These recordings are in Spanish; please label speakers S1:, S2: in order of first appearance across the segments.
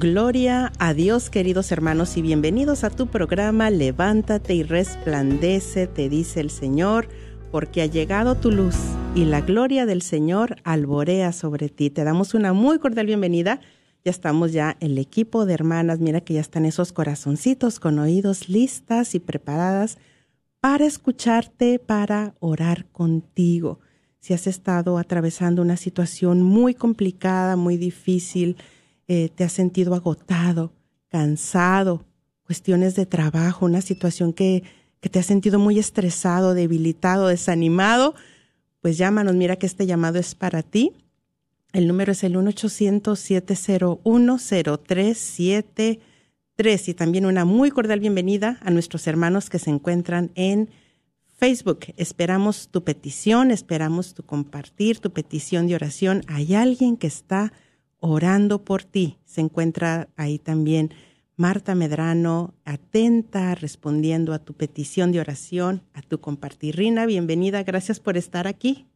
S1: Gloria a Dios,
S2: queridos hermanos, y bienvenidos a tu programa Levántate y resplandece, te dice el Señor, porque ha llegado tu luz y la gloria del Señor alborea sobre ti. Te damos una muy cordial bienvenida. Ya estamos ya el equipo de hermanas, mira que ya están esos corazoncitos con oídos listas y preparadas para escucharte, para orar contigo. Si has estado atravesando una situación muy complicada, muy difícil, eh, te has sentido agotado, cansado, cuestiones de trabajo, una situación que, que te has sentido muy estresado, debilitado, desanimado, pues llámanos, mira que este llamado es para ti. El número es el 1-800-701-0373 y también una muy cordial bienvenida a nuestros hermanos que se encuentran en Facebook. Esperamos tu petición, esperamos tu compartir, tu petición de oración. Hay alguien que está orando por ti. Se encuentra ahí también Marta Medrano, atenta, respondiendo a tu petición de oración, a tu compartir. Rina, bienvenida, gracias por estar aquí.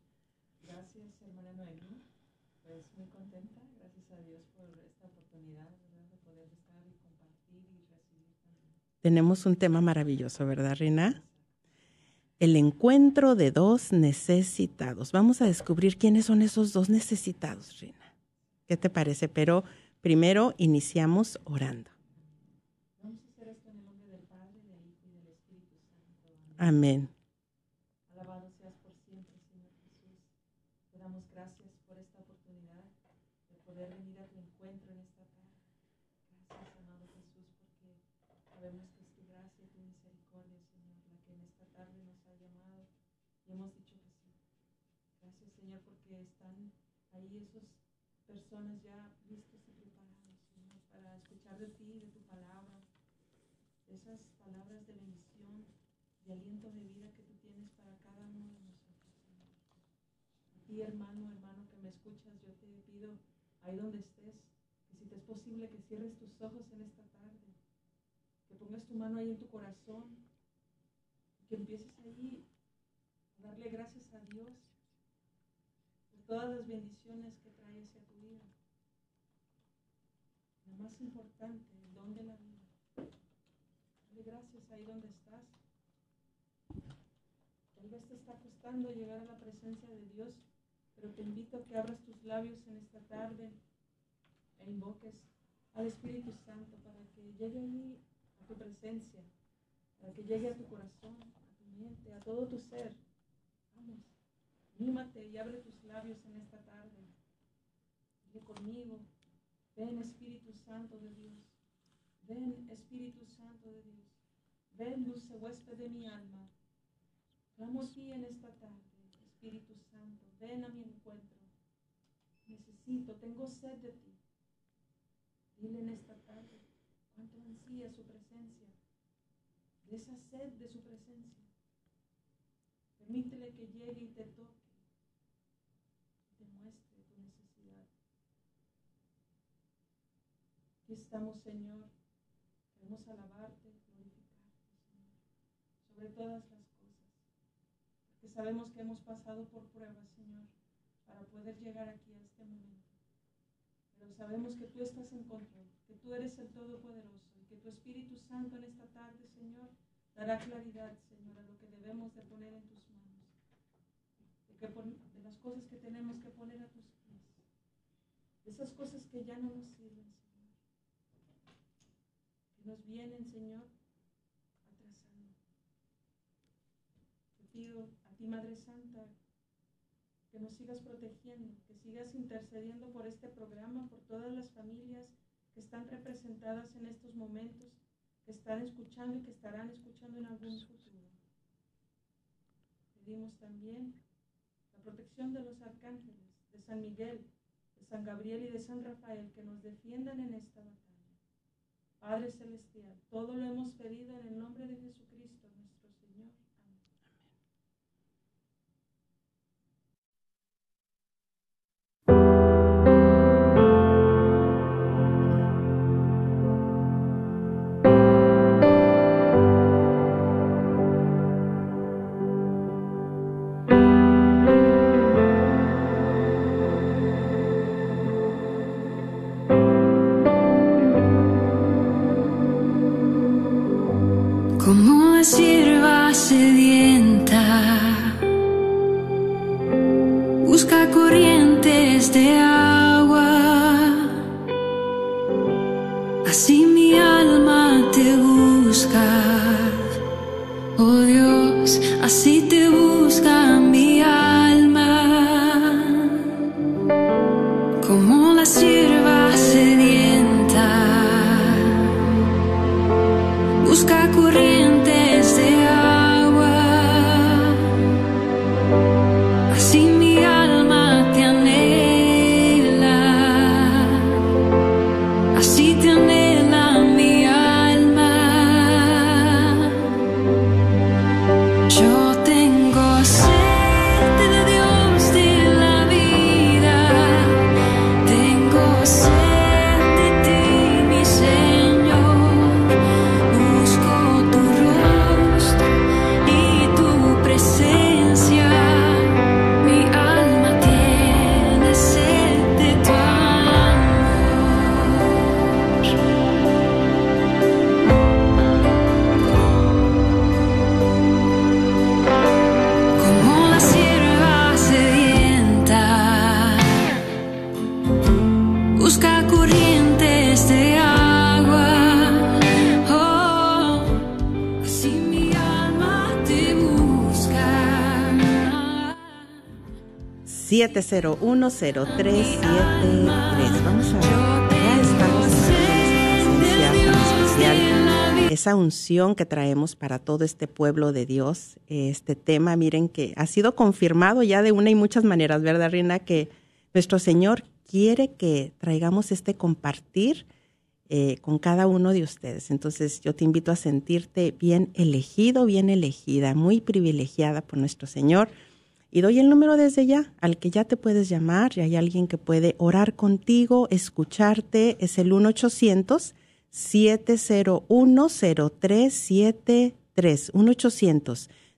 S3: Gracias, hermana Noemí. Pues muy contenta, gracias a Dios por esta oportunidad de poder estar y compartir y recibir también.
S2: Tenemos un tema maravilloso, ¿verdad, Rina? El encuentro de dos necesitados. Vamos a descubrir quiénes son esos dos necesitados, Rina. ¿Qué te parece? Pero primero iniciamos orando.
S3: Vamos a hacer esto en el nombre del Padre, del Hijo y del Espíritu Santo.
S2: Amén.
S3: Amén. Alabado seas por siempre, Señor Jesús. Te damos gracias por esta oportunidad de poder venir a tu encuentro en esta tarde. Gracias, amado Jesús, porque sabemos que es tu gracia y tu misericordia, Señor, la que en esta tarde nos ha llamado y hemos dicho que sí. Gracias, Señor, porque están ahí esas personas ya listos y preparados, para escuchar de ti, de tu palabra, esas palabras de bendición, de aliento de vida que tú tienes para cada uno de nosotros, Señor. A ti, hermano, hermano que me escuchas, yo te pido, ahí donde estés, que si te es posible que cierres tus ojos en esta tarde, que pongas tu mano ahí en tu corazón, que empieces ahí a darle gracias a Dios todas las bendiciones que trae. Lo más importante, el don de la vida. darte gracias ahí donde estás. Tal vez te está costando llegar a la presencia de Dios, pero te invito a que abras tus labios en esta tarde e invoques al Espíritu Santo para que llegue allí a tu presencia, para que llegue a tu corazón, a tu mente, a todo tu ser. Vamos, anímate y abre tus labios en esta tarde. Dile conmigo, ven Espíritu Santo de Dios, ven Espíritu Santo de Dios, ven dulce huésped de mi alma. Clamo a ti en esta tarde, Espíritu Santo, ven a mi encuentro. Necesito, tengo sed de ti. Dile en esta tarde cuánto ansía su presencia, de esa sed de su presencia. Permítele que llegue y te toque, y te muestre tu necesidad. Aquí estamos, Señor. Queremos alabarte, glorificarte, sobre todas las cosas. Porque sabemos que hemos pasado por pruebas, Señor, para poder llegar aquí a este momento. Pero sabemos que tú estás en control, que tú eres el Todopoderoso y que tu Espíritu Santo en esta tarde, Señor, dará claridad, Señor, a lo que debemos de poner en tus manos. De, que de las cosas que tenemos que poner a tus pies. De esas cosas que ya no nos sirven. Nos vienen, Señor, atrasando. Te pido a ti, Madre Santa, que nos sigas protegiendo, que sigas intercediendo por este programa, por todas las familias que están representadas en estos momentos, que están escuchando y que estarán escuchando en algún futuro. Pedimos también la protección de los arcángeles, de San Miguel, de San Gabriel y de San Rafael, que nos defiendan en esta batalla. Padre Celestial, todo lo hemos pedido en el nombre de Jesucristo,
S4: como la sierva
S2: 7010373. Vamos a ya estamos especial. Esa unción que traemos para todo este pueblo de Dios, este tema, miren que ha sido confirmado ya de una y muchas maneras, ¿verdad, Rina? Que nuestro Señor quiere que traigamos este compartir eh, con cada uno de ustedes. Entonces yo te invito a sentirte bien elegido, bien elegida, muy privilegiada por nuestro Señor. Y doy el número desde ya, al que ya te puedes llamar, y hay alguien que puede orar contigo, escucharte, es el 1-800-701-0373,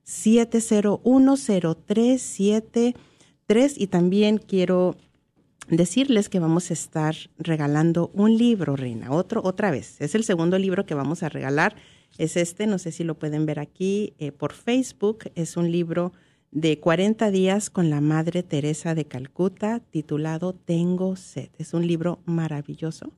S2: 1-800-701-0373, y también quiero decirles que vamos a estar regalando un libro, Reina, otro, otra vez. Es el segundo libro que vamos a regalar. Es este, no sé si lo pueden ver aquí eh, por Facebook. Es un libro de 40 días con la Madre Teresa de Calcuta titulado Tengo sed. Es un libro maravilloso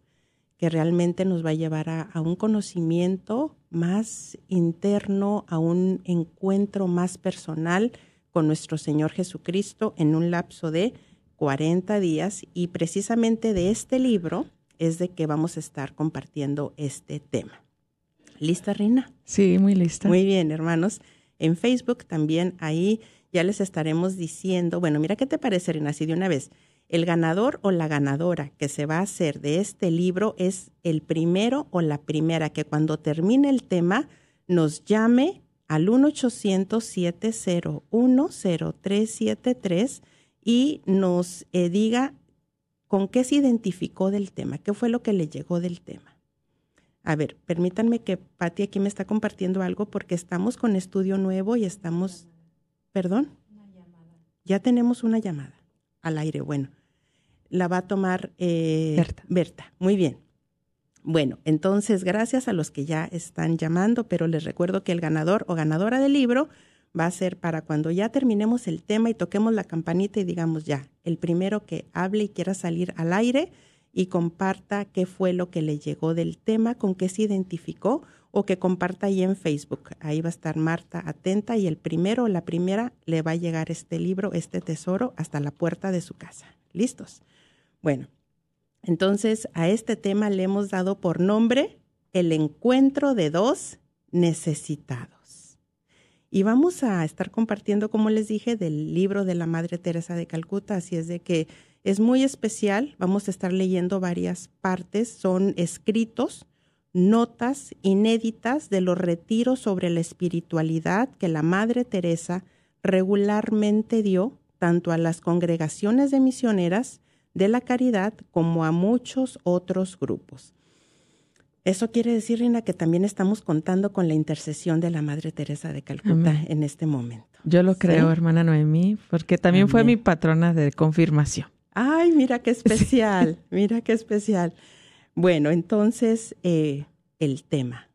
S2: que realmente nos va a llevar a, a un conocimiento más interno, a un encuentro más personal con nuestro Señor Jesucristo en un lapso de 40 días y precisamente de este libro es de que vamos a estar compartiendo este tema. ¿Lista, Rina?
S5: Sí, muy lista.
S2: Muy bien, hermanos. En Facebook también ahí ya les estaremos diciendo, bueno, mira qué te parece, Rina, así de una vez. El ganador o la ganadora que se va a hacer de este libro es el primero o la primera que cuando termine el tema nos llame al 1-800-701-0373 y nos eh, diga con qué se identificó del tema, qué fue lo que le llegó del tema. A ver, permítanme que Patti aquí me está compartiendo algo porque estamos con estudio nuevo y estamos, perdón, ya tenemos una llamada al aire. Bueno, la va a tomar eh,
S5: Berta.
S2: Berta. Muy bien. Bueno, entonces gracias a los que ya están llamando, pero les recuerdo que el ganador o ganadora del libro va a ser para cuando ya terminemos el tema y toquemos la campanita y digamos ya, el primero que hable y quiera salir al aire y comparta qué fue lo que le llegó del tema, con qué se identificó o que comparta ahí en Facebook. Ahí va a estar Marta atenta y el primero o la primera le va a llegar este libro, este tesoro, hasta la puerta de su casa. ¿Listos? Bueno, entonces a este tema le hemos dado por nombre el encuentro de dos necesitados. Y vamos a estar compartiendo, como les dije, del libro de la Madre Teresa de Calcuta, así es de que es muy especial. Vamos a estar leyendo varias partes, son escritos, notas inéditas de los retiros sobre la espiritualidad que la Madre Teresa regularmente dio tanto a las congregaciones de misioneras de la caridad como a muchos otros grupos. Eso quiere decir, Rina, que también estamos contando con la intercesión de la Madre Teresa de Calcuta
S5: Amén.
S2: en este momento.
S5: Yo lo creo,
S2: ¿Sí?
S5: hermana Noemí, porque también fue mi patrona de confirmación.
S2: Ay, mira qué especial, mira qué especial. Bueno, entonces eh, el tema,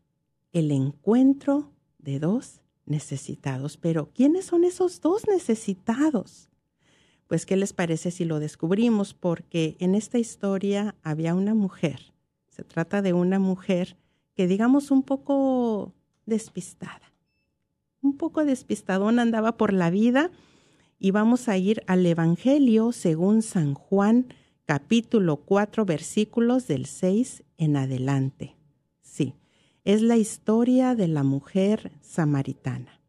S2: el encuentro de dos necesitados. Pero, ¿quiénes son esos dos necesitados? Pues, ¿qué les parece si lo descubrimos? Porque en esta historia había una mujer. Se trata de una mujer que, digamos, un poco despistada. Un poco despistadona andaba por la vida y vamos a ir al Evangelio según San Juan, capítulo 4, versículos del 6 en adelante. Sí, es la historia de la mujer samaritana.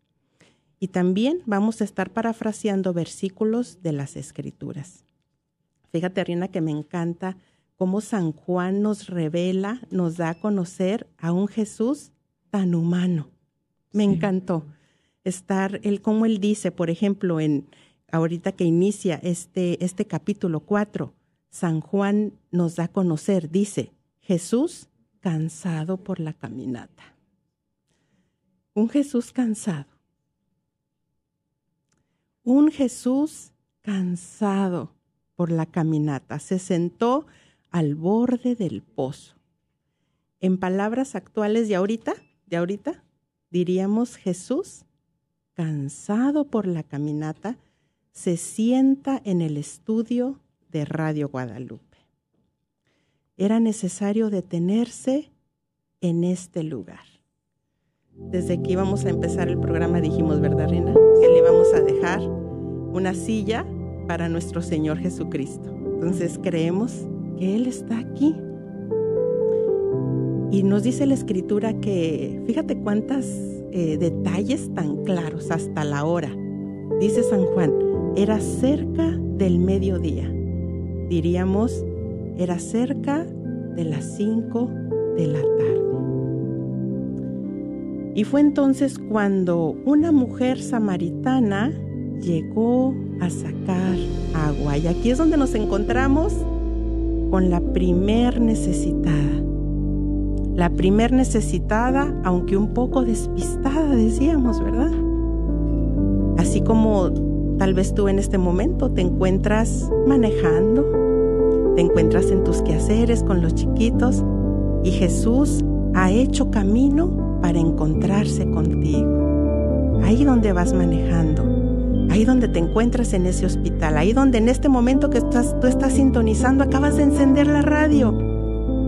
S2: Y también vamos a estar parafraseando versículos de las Escrituras. Fíjate, Rina, que me encanta cómo San Juan nos revela, nos da a conocer a un Jesús tan humano. Me
S5: Sí.
S2: encantó estar, él, como él dice, por ejemplo, en ahorita que inicia este, este capítulo 4, San Juan nos da a conocer, dice, Jesús cansado por la caminata. Un Jesús cansado. Un Jesús cansado por la caminata. Se sentó al borde del pozo. En palabras actuales de ahorita, de ahorita, diríamos Jesús, cansado por la caminata, se sienta en el estudio de Radio Guadalupe. Era necesario detenerse en este lugar. Desde que íbamos a empezar el programa dijimos, ¿verdad, Rina? Que le íbamos a dejar una silla para nuestro Señor Jesucristo. Entonces creemos que Él está aquí. Y nos dice la escritura que, fíjate cuántos detalles tan claros hasta la hora. Dice San Juan, era cerca del mediodía. Diríamos, era cerca de las cinco de la tarde. Y fue entonces cuando una mujer samaritana llegó a sacar agua. Y aquí es donde nos encontramos con la primer necesitada. La primer necesitada, aunque un poco despistada, decíamos, ¿verdad? Así como tal vez tú en este momento te encuentras manejando, te encuentras en tus quehaceres con los chiquitos y Jesús ha hecho camino para encontrarse contigo. Ahí donde vas manejando, ahí donde te encuentras en ese hospital, ahí donde en este momento que estás, tú estás sintonizando acabas de encender la radio.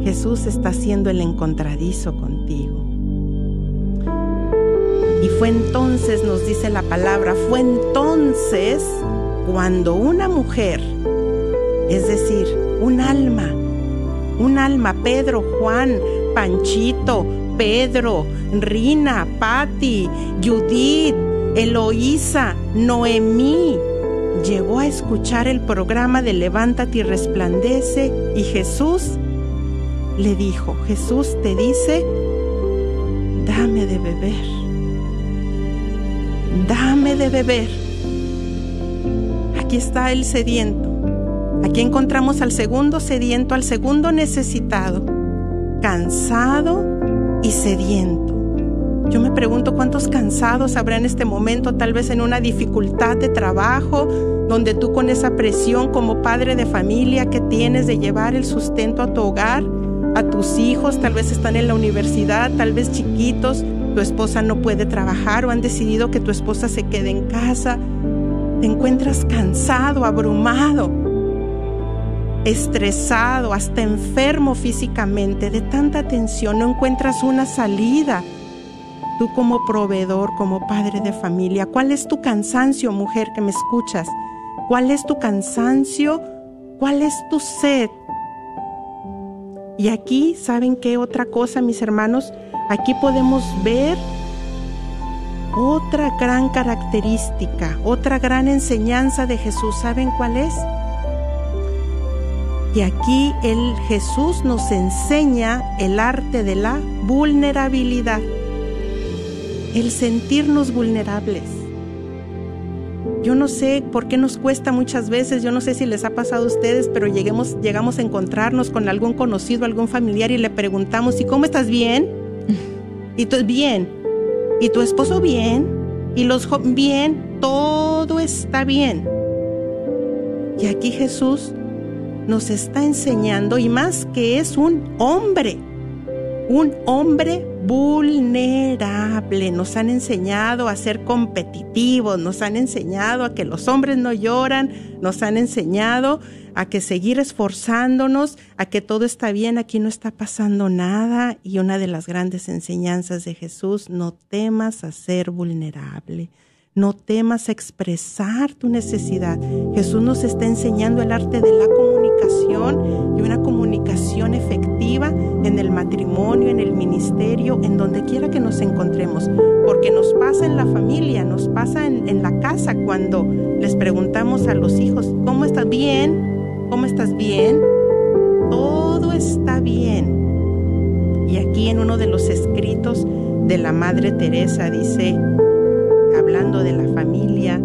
S2: Jesús está haciendo el encontradizo contigo. Y fue entonces, nos dice la palabra, fue entonces cuando una mujer, es decir, un alma, un alma, Pedro, Juan, Panchito, Pedro, Rina, Patti, Judith, Eloísa, Noemí, llegó a escuchar el programa de Levántate y resplandece y Jesús le dijo, Jesús te dice, dame de beber, dame de beber. Aquí está el sediento. Aquí encontramos al segundo sediento, al segundo necesitado, cansado y sediento. Yo me pregunto cuántos cansados habrá en este momento, tal vez en una dificultad de trabajo, donde tú con esa presión como padre de familia que tienes de llevar el sustento a tu hogar, a tus hijos, tal vez están en la universidad, tal vez chiquitos, tu esposa no puede trabajar o han decidido que tu esposa se quede en casa, te encuentras cansado, abrumado, estresado, hasta enfermo físicamente, de tanta tensión, no encuentras una salida. Tú como proveedor, como padre de familia, ¿cuál es tu cansancio, mujer que me escuchas? ¿Cuál es tu cansancio? ¿Cuál es tu sed? Y aquí, ¿saben qué otra cosa, mis hermanos? Aquí podemos ver otra gran característica, otra gran enseñanza de Jesús. ¿Saben cuál es? Y aquí el Jesús nos enseña el arte de la vulnerabilidad, el sentirnos vulnerables. Yo no sé por qué nos cuesta muchas veces, yo no sé si les ha pasado a ustedes, pero lleguemos, llegamos a encontrarnos con algún conocido, algún familiar y le preguntamos, ¿y cómo estás bien? Y tú bien. ¿Y tu esposo bien? ¿Y los jóvenes bien? Todo está bien. Y aquí Jesús nos está enseñando, y más que es un hombre, un hombre vulnerable. Nos han enseñado a ser competitivos, nos han enseñado a que los hombres no lloran, nos han enseñado a que seguir esforzándonos, a que todo está bien, aquí no está pasando nada. Y una de las grandes enseñanzas de Jesús, no temas a ser vulnerable. No temas a expresar tu necesidad. Jesús nos está enseñando el arte de la comunicación y una comunicación efectiva en el matrimonio, en el ministerio, en donde quiera que nos encontremos. Porque nos pasa en la familia, nos pasa en, en la casa cuando les preguntamos a los hijos, ¿cómo estás bien? ¿Cómo estás bien? Todo está bien. Y aquí en uno de los escritos de la Madre Teresa dice, hablando de la familia,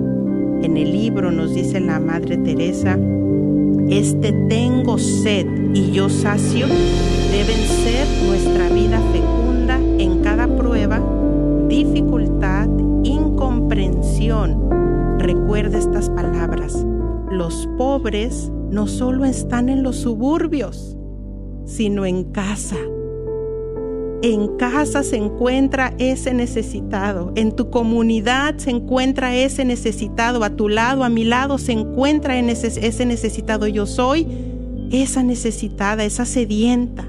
S2: en el libro nos dice la Madre Teresa, este tengo sed y yo sacio deben ser nuestra vida fecunda en cada prueba, dificultad, incomprensión. Recuerda estas palabras. Los pobres no solo están en los suburbios, sino en casa en casa se encuentra ese necesitado, en tu comunidad se encuentra ese necesitado, a tu lado, a mi lado se encuentra ese necesitado. Yo soy esa necesitada, esa sedienta.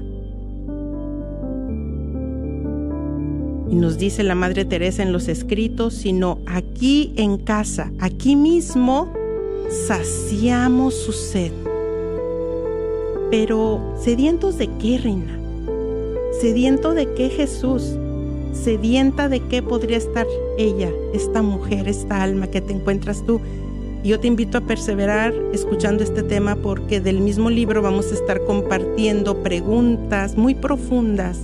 S2: Y nos dice la Madre Teresa en los escritos, sino aquí en casa, aquí mismo, saciamos su sed. Pero, ¿sedientos de qué, reina? ¿Sediento de qué Jesús? ¿Sedienta de qué podría estar ella, esta mujer, esta alma que te encuentras tú? Yo te invito a perseverar escuchando este tema porque del mismo libro vamos a estar compartiendo preguntas muy profundas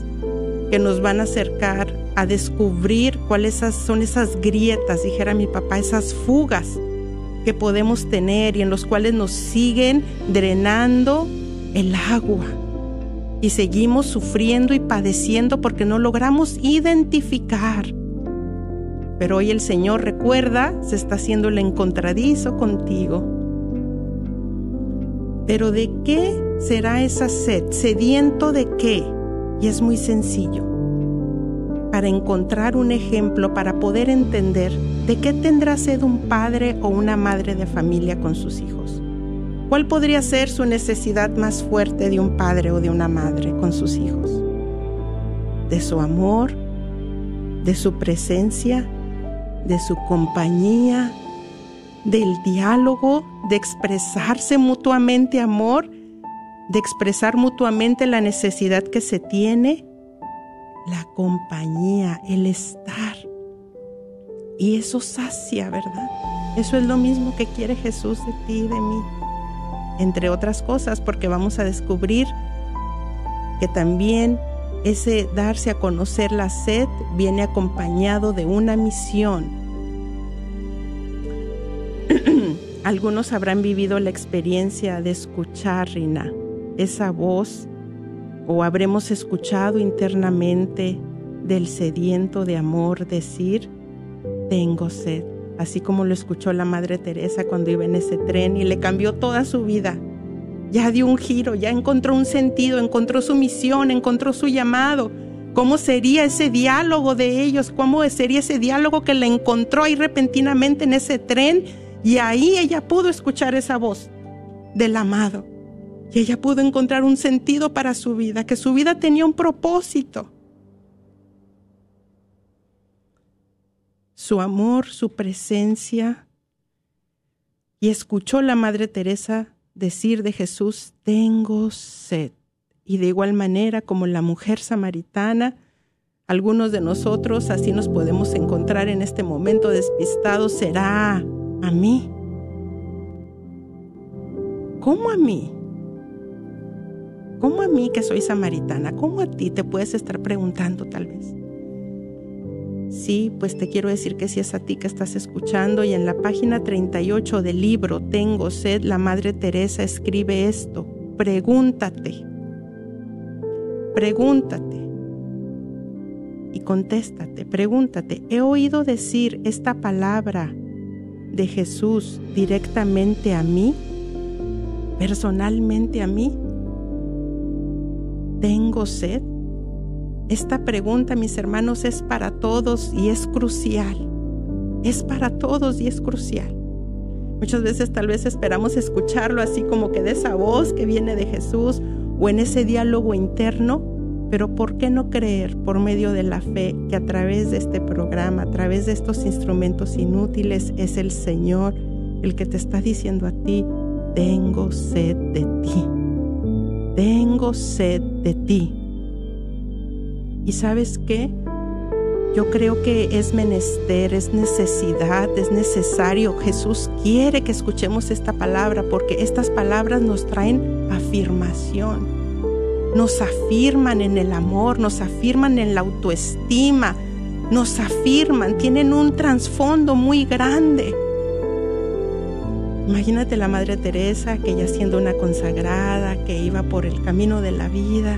S2: que nos van a acercar a descubrir cuáles son esas grietas, dijera mi papá, esas fugas que podemos tener y en los cuales nos siguen drenando el agua y seguimos sufriendo y padeciendo porque no logramos identificar. Pero hoy el Señor recuerda, se está haciendo el encontradizo contigo. Pero ¿de qué será esa sed? ¿Sediento de qué? Y es muy sencillo. Para encontrar un ejemplo, para poder entender de qué tendrá sed un padre o una madre de familia con sus hijos. ¿Cuál podría ser su necesidad más fuerte de un padre o de una madre con sus hijos? ¿De su amor? ¿De su presencia? ¿De su compañía? ¿Del diálogo? ¿De expresarse mutuamente amor? ¿De expresar mutuamente la necesidad que se tiene? La compañía, el estar. Y eso sacia, ¿verdad? Eso es lo mismo que quiere Jesús de ti y de mí entre otras cosas, porque vamos a descubrir que también ese darse a conocer la sed viene acompañado de una misión. Algunos habrán vivido la experiencia de escuchar, Rina, esa voz, o habremos escuchado internamente del sediento de amor decir, tengo sed así como lo escuchó la Madre Teresa cuando iba en ese tren y le cambió toda su vida. Ya dio un giro, ya encontró un sentido, encontró su misión, encontró su llamado. ¿Cómo sería ese diálogo de ellos? ¿Cómo sería ese diálogo que la encontró ahí repentinamente en ese tren? Y ahí ella pudo escuchar esa voz del amado. Y ella pudo encontrar un sentido para su vida, que su vida tenía un propósito. Su amor, su presencia, y escuchó la Madre Teresa decir de Jesús, tengo sed. Y de igual manera como la mujer samaritana, algunos de nosotros así nos podemos encontrar en este momento despistados, será a mí. ¿Cómo a mí? ¿Cómo a mí que soy samaritana? ¿Cómo a ti te puedes estar preguntando tal vez? Sí, pues te quiero decir que si es a ti que estás escuchando y en la página 38 del libro Tengo sed, la Madre Teresa escribe esto. Pregúntate. Pregúntate. Y contéstate, pregúntate, ¿he oído decir esta palabra de Jesús directamente a mí? ¿Personalmente a mí? ¿Tengo sed? Esta pregunta, mis hermanos, es para todos y es crucial. Es para todos y es crucial. Muchas veces tal vez esperamos escucharlo así como que de esa voz que viene de Jesús o en ese diálogo interno, pero ¿por qué no creer por medio de la fe que a través de este programa, a través de estos instrumentos inútiles, es el Señor el que te está diciendo a ti, tengo sed de ti, tengo sed de ti. ¿Y sabes qué? Yo creo que es menester, es necesidad, es necesario. Jesús quiere que escuchemos esta palabra porque estas palabras nos traen afirmación. Nos afirman en el amor, nos afirman en la autoestima, nos afirman, tienen un trasfondo muy grande. Imagínate la Madre Teresa, que ella siendo una consagrada, que iba por el camino de la vida,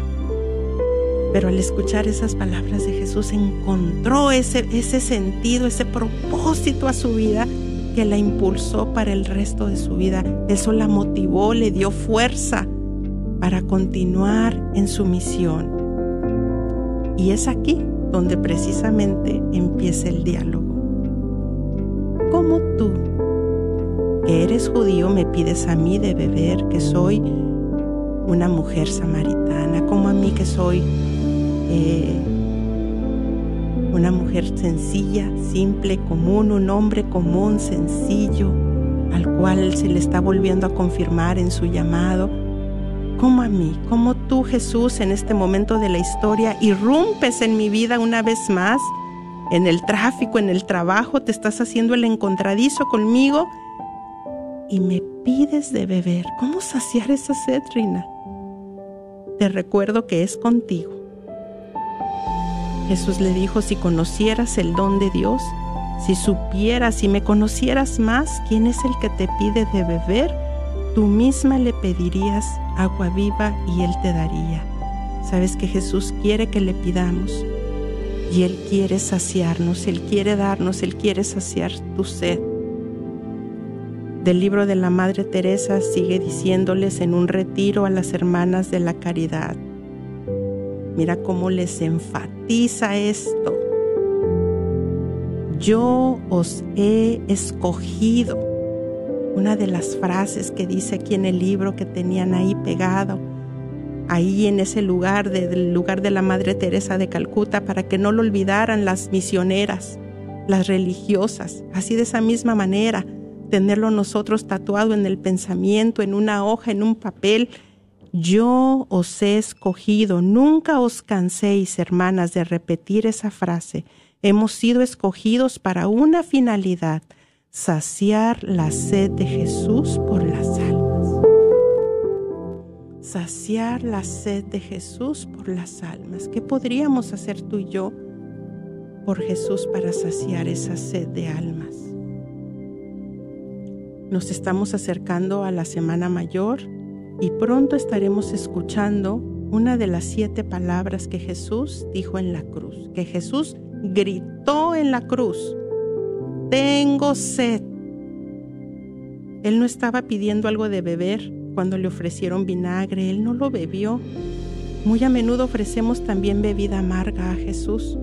S2: pero al escuchar esas palabras de Jesús encontró ese, ese sentido, ese propósito a su vida que la impulsó para el resto de su vida. Eso la motivó, le dio fuerza para continuar en su misión. Y es aquí donde precisamente empieza el diálogo. ¿Cómo tú, que eres judío, me pides a mí de beber que soy una mujer samaritana, como a mí que soy eh, una mujer sencilla, simple, común, un hombre común, sencillo, al cual se le está volviendo a confirmar en su llamado, como a mí, como tú Jesús en este momento de la historia irrumpes en mi vida una vez más, en el tráfico, en el trabajo, te estás haciendo el encontradizo conmigo y me pides de beber. ¿Cómo saciar esa sed, Rina? Te recuerdo que es contigo Jesús le dijo, si conocieras el don de Dios, si supieras, si me conocieras más quién es el que te pide de beber, tú misma le pedirías agua viva y Él te daría. Sabes que Jesús quiere que le pidamos y Él quiere saciarnos, Él quiere darnos, Él quiere saciar tu sed. del libro de la Madre Teresa sigue diciéndoles en un retiro a las hermanas de la caridad. Mira cómo les enfatiza esto. Yo os he escogido. Una de las frases que dice aquí en el libro que tenían ahí pegado, ahí en ese lugar, del lugar de la Madre Teresa de Calcuta, para que no lo olvidaran las misioneras, las religiosas, así de esa misma manera tenerlo nosotros tatuado en el pensamiento, en una hoja, en un papel. Yo os he escogido, nunca os canséis, hermanas, de repetir esa frase. Hemos sido escogidos para una finalidad, saciar la sed de Jesús por las almas. Saciar la sed de Jesús por las almas. ¿Qué podríamos hacer tú y yo por Jesús para saciar esa sed de almas? Nos estamos acercando a la Semana Mayor y pronto estaremos escuchando una de las siete palabras que Jesús dijo en la cruz, que Jesús gritó en la cruz, tengo sed. Él no estaba pidiendo algo de beber cuando le ofrecieron vinagre, él no lo bebió. Muy a menudo ofrecemos también bebida amarga a Jesús.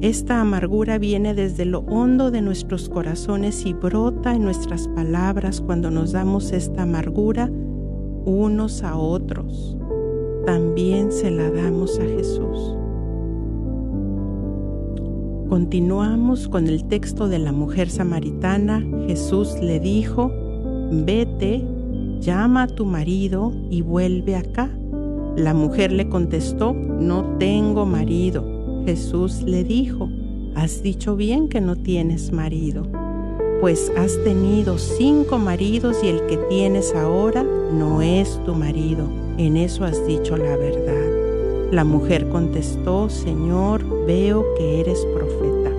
S2: Esta amargura viene desde lo hondo de nuestros corazones y brota en nuestras palabras cuando nos damos esta amargura unos a otros. También se la damos a Jesús. Continuamos con el texto de la mujer samaritana. Jesús le dijo, vete, llama a tu marido y vuelve acá. La mujer le contestó, no tengo marido. Jesús le dijo, has dicho bien que no tienes marido, pues has tenido cinco maridos y el que tienes ahora no es tu marido. En eso has dicho la verdad. La mujer contestó, Señor, veo que eres profeta.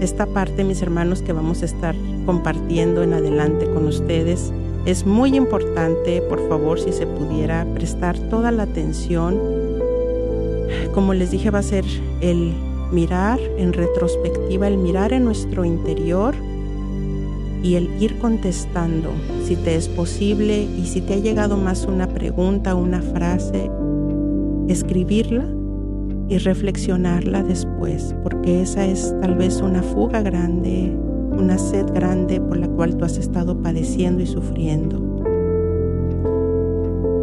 S2: Esta parte, mis hermanos, que vamos a estar compartiendo en adelante con ustedes, es muy importante, por favor, si se pudiera prestar toda la atención como les dije, va a ser el mirar en retrospectiva, el mirar en nuestro interior y el ir contestando si te es posible y si te ha llegado más una pregunta, una frase, escribirla y reflexionarla después, porque esa es tal vez una fuga grande, una sed grande por la cual tú has estado padeciendo y sufriendo.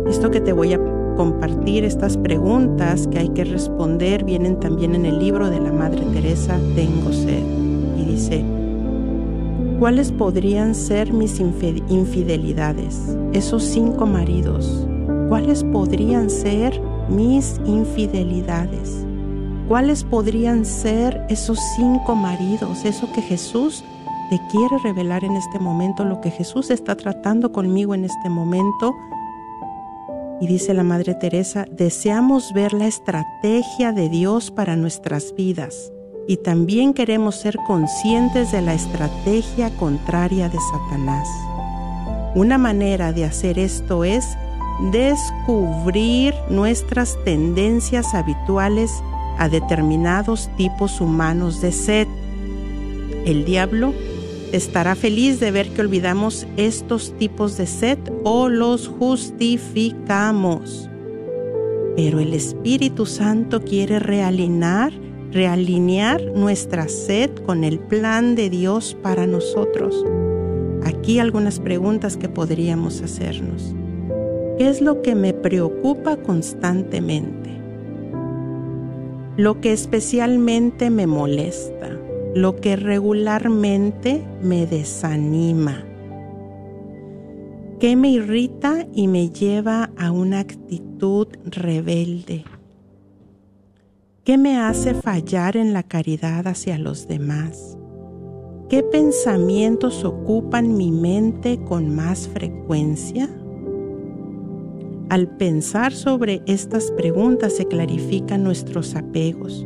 S2: Esto que te voy a compartir estas preguntas que hay que responder vienen también en el libro de la Madre Teresa, Tengo sed. Y dice, ¿cuáles podrían ser mis infidelidades? Esos cinco maridos, ¿cuáles podrían ser mis infidelidades? ¿Cuáles podrían ser esos cinco maridos? Eso que Jesús te quiere revelar en este momento, lo que Jesús está tratando conmigo en este momento y dice la Madre Teresa, deseamos ver la estrategia de Dios para nuestras vidas y también queremos ser conscientes de la estrategia contraria de Satanás. Una manera de hacer esto es descubrir nuestras tendencias habituales a determinados tipos humanos de sed. El diablo estará feliz de ver que olvidamos estos tipos de sed o los justificamos. Pero el Espíritu Santo quiere realinear, realinear nuestra sed con el plan de Dios para nosotros. Aquí algunas preguntas que podríamos hacernos. ¿Qué es lo que me preocupa constantemente? Lo que especialmente me molesta lo que regularmente me desanima, que me irrita y me lleva a una actitud rebelde, ¿Qué me hace fallar en la caridad hacia los demás, qué pensamientos ocupan mi mente con más frecuencia. Al pensar sobre estas preguntas se clarifican nuestros apegos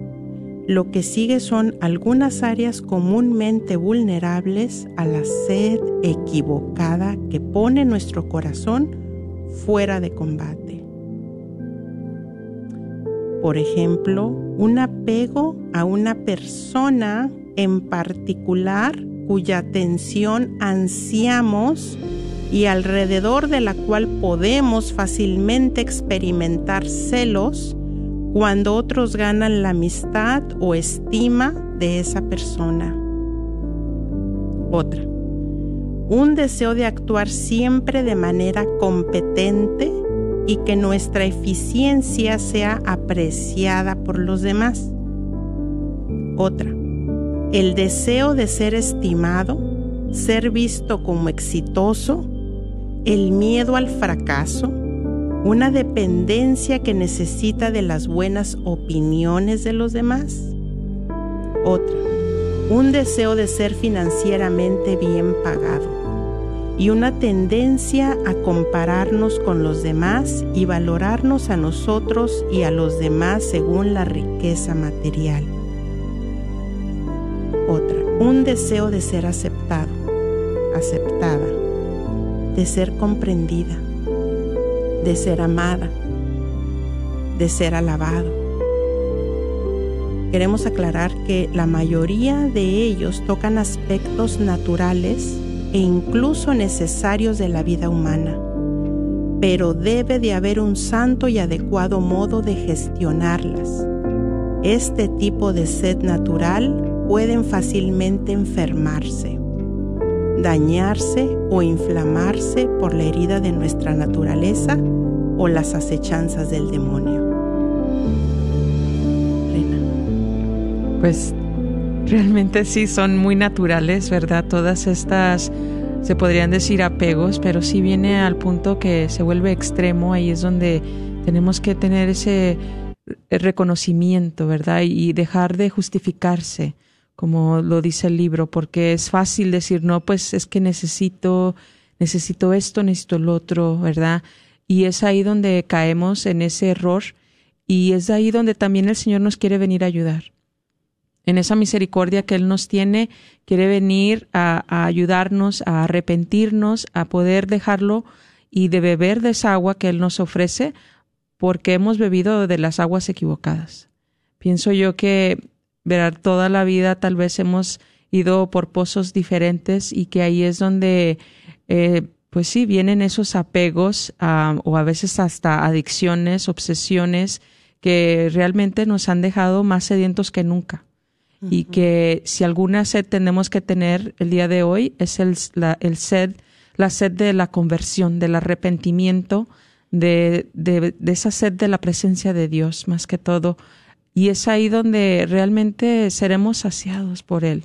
S2: lo que sigue son algunas áreas comúnmente vulnerables a la sed equivocada que pone nuestro corazón fuera de combate. Por ejemplo, un apego a una persona en particular cuya atención ansiamos y alrededor de la cual podemos fácilmente experimentar celos cuando otros ganan la amistad o estima de esa persona. Otra. Un deseo de actuar siempre de manera competente y que nuestra eficiencia sea apreciada por los demás. Otra. El deseo de ser estimado, ser visto como exitoso, el miedo al fracaso, una dependencia que necesita de las buenas opiniones de los demás. Otra, un deseo de ser financieramente bien pagado y una tendencia a compararnos con los demás y valorarnos a nosotros y a los demás según la riqueza material. Otra, un deseo de ser aceptado, aceptada, de ser comprendida de ser amada, de ser alabado. Queremos aclarar que la mayoría de ellos tocan aspectos naturales e incluso necesarios de la vida humana, pero debe de haber un santo y adecuado modo de gestionarlas. Este tipo de sed natural pueden fácilmente enfermarse dañarse o inflamarse por la herida de nuestra naturaleza o las acechanzas del demonio.
S5: Pues realmente sí son muy naturales, ¿verdad? Todas estas, se podrían decir apegos, pero sí viene al punto que se vuelve extremo, ahí es donde tenemos que tener ese reconocimiento, ¿verdad? Y dejar de justificarse como lo dice el libro, porque es fácil decir, no, pues es que necesito, necesito esto, necesito lo otro, ¿verdad? Y es ahí donde caemos en ese error y es ahí donde también el Señor nos quiere venir a ayudar. En esa misericordia que Él nos tiene, quiere venir a, ayudarnos, a arrepentirnos, a poder dejarlo y de beber de esa agua que Él nos ofrece, porque hemos bebido de las aguas equivocadas. Pienso yo que ver toda la vida tal vez hemos ido por pozos diferentes y que ahí es donde, eh, pues sí, vienen esos apegos o a veces hasta adicciones, obsesiones que realmente nos han dejado más sedientos que nunca. Y que si alguna sed tenemos que tener el día de hoy es el, la, el sed, la sed de la conversión, del arrepentimiento, de, de, de esa sed de la presencia de Dios, más que todo, y es ahí donde realmente seremos saciados por Él.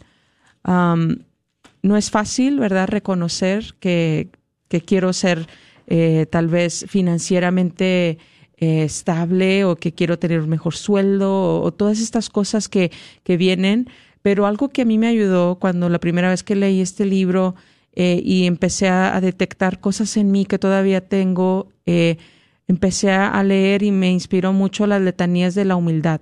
S5: no es fácil, ¿verdad?, reconocer que, que quiero ser eh, tal vez financieramente eh, estable o que quiero tener un mejor sueldo o, todas estas cosas que, que, vienen. Pero algo que a mí me ayudó cuando la primera vez que leí este libro eh, y empecé a, detectar cosas en mí que todavía tengo, empecé a leer y me inspiró mucho las letanías de la humildad.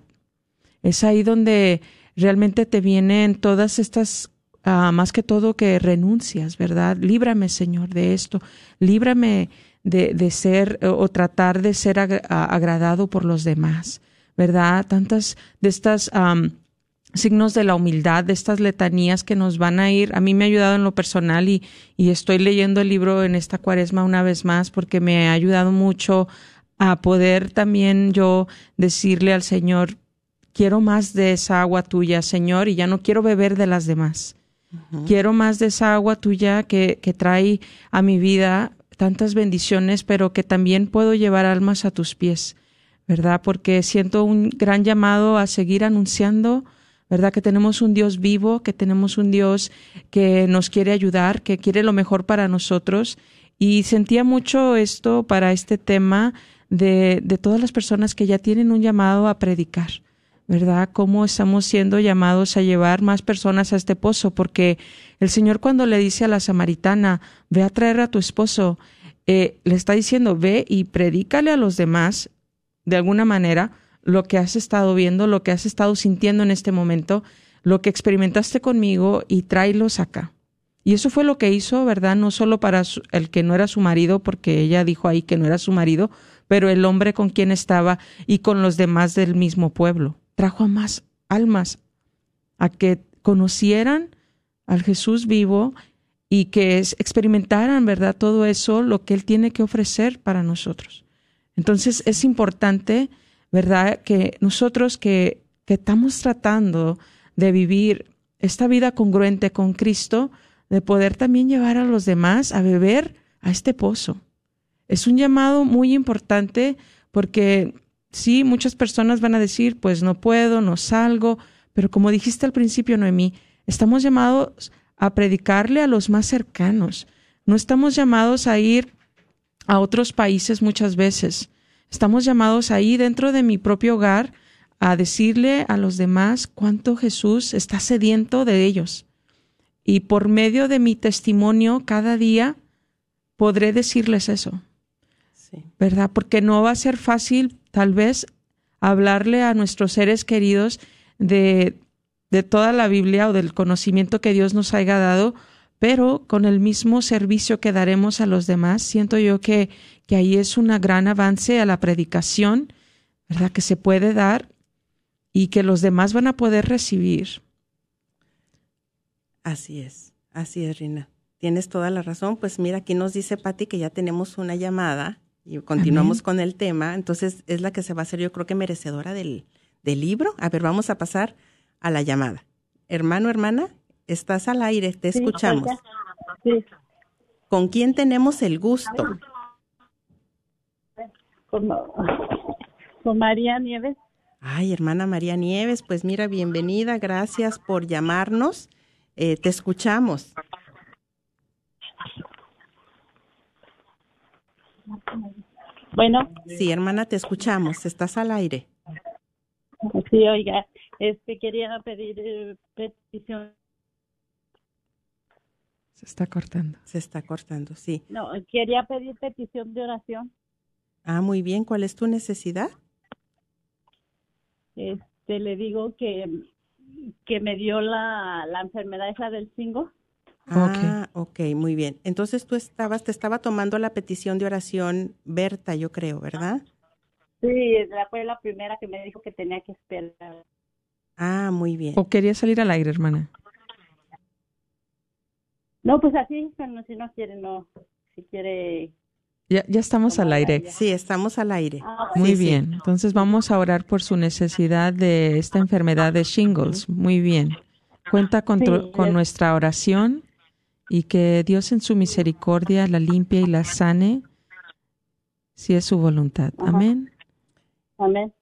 S5: Es ahí donde realmente te vienen todas estas, ah, más que todo que renuncias, ¿verdad? Líbrame, Señor, de esto. Líbrame de, de ser o tratar de ser agradado por los demás, ¿verdad? Tantas de estas... signos de la humildad, de estas letanías que nos van a ir. A mí me ha ayudado en lo personal y, y, estoy leyendo el libro en esta cuaresma una vez más porque me ha ayudado mucho a poder también yo decirle al Señor, quiero más de esa agua tuya, Señor, y ya no quiero beber de las demás. Quiero más de esa agua tuya que, que trae a mi vida tantas bendiciones, pero que también puedo llevar almas a tus pies, ¿verdad? Porque siento un gran llamado a seguir anunciando, ¿verdad? Que tenemos un Dios vivo, que tenemos un Dios que nos quiere ayudar, que quiere lo mejor para nosotros. Y sentía mucho esto para este tema de, de todas las personas que ya tienen un llamado a predicar ¿verdad? Cómo estamos siendo llamados a llevar más personas a este pozo, porque el Señor cuando le dice a la samaritana, ve a traer a tu esposo, eh, le está diciendo, ve y predícale a los demás, de alguna manera, lo que has estado viendo, lo que has estado sintiendo en este momento, lo que experimentaste conmigo y tráelos acá. Y eso fue lo que hizo, ¿verdad? No solo para el que no era su marido, porque ella dijo ahí que no era su marido, pero el hombre con quien estaba y con los demás del mismo pueblo trajo a más almas a que conocieran al Jesús vivo y que experimentaran, ¿verdad? Todo eso, lo que Él tiene que ofrecer para nosotros. Entonces es importante, ¿verdad? Que nosotros que, que estamos tratando de vivir esta vida congruente con Cristo, de poder también llevar a los demás a beber a este pozo. Es un llamado muy importante porque sí, muchas personas van a decir, pues no puedo, no salgo, pero como dijiste al principio, Noemí, estamos llamados a predicarle a los más cercanos. No estamos llamados a ir a otros países muchas veces. Estamos llamados ahí dentro de mi propio hogar a decirle a los demás cuánto Jesús está sediento de ellos. Y por medio de mi testimonio cada día podré decirles eso. ¿Verdad? Porque no va a ser fácil tal vez hablarle a nuestros seres queridos de, de toda la Biblia o del conocimiento que Dios nos haya dado, pero con el mismo servicio que daremos a los demás, siento yo que, que ahí es un gran avance a la predicación, ¿verdad? Que se puede dar y que los demás van a poder recibir.
S2: Así es, así es, Rina. Tienes toda la razón. Pues mira, aquí nos dice Patti que ya tenemos una llamada y continuamos con el tema. Entonces es la que se va a hacer, yo creo que merecedora del, del libro. A ver, vamos a pasar a la llamada. Hermano, hermana, estás al aire, te escuchamos. ¿Con quién tenemos el gusto?
S6: Con, María Nieves.
S2: Ay, hermana María Nieves, pues mira, bienvenida, gracias por llamarnos. Eh, te escuchamos.
S6: Bueno.
S2: Sí, hermana, te escuchamos. Estás al aire.
S6: Sí, oiga, este quería pedir eh, petición.
S5: Se está cortando.
S2: Se está cortando, sí.
S6: No, quería pedir petición de oración.
S2: Ah, muy bien. ¿Cuál es tu necesidad?
S6: Este, le digo que, que me dio la, la enfermedad esa del cingo.
S2: Ah, ok, muy bien. Entonces tú estabas, te estaba tomando la petición de oración Berta, yo creo, ¿verdad?
S6: Sí, fue la primera que me dijo que tenía que esperar.
S2: Ah, muy bien.
S5: ¿O quería salir al aire, hermana?
S6: No, pues así, si no quiere, no. Si quiere.
S5: Ya, ya estamos al aire.
S2: Sí, estamos al aire.
S6: Ah,
S5: Muy bien. Entonces vamos a orar por su necesidad de esta enfermedad de shingles. Muy bien. Cuenta con, con nuestra oración y que Dios en su misericordia la limpie y la sane si es su voluntad. Amén.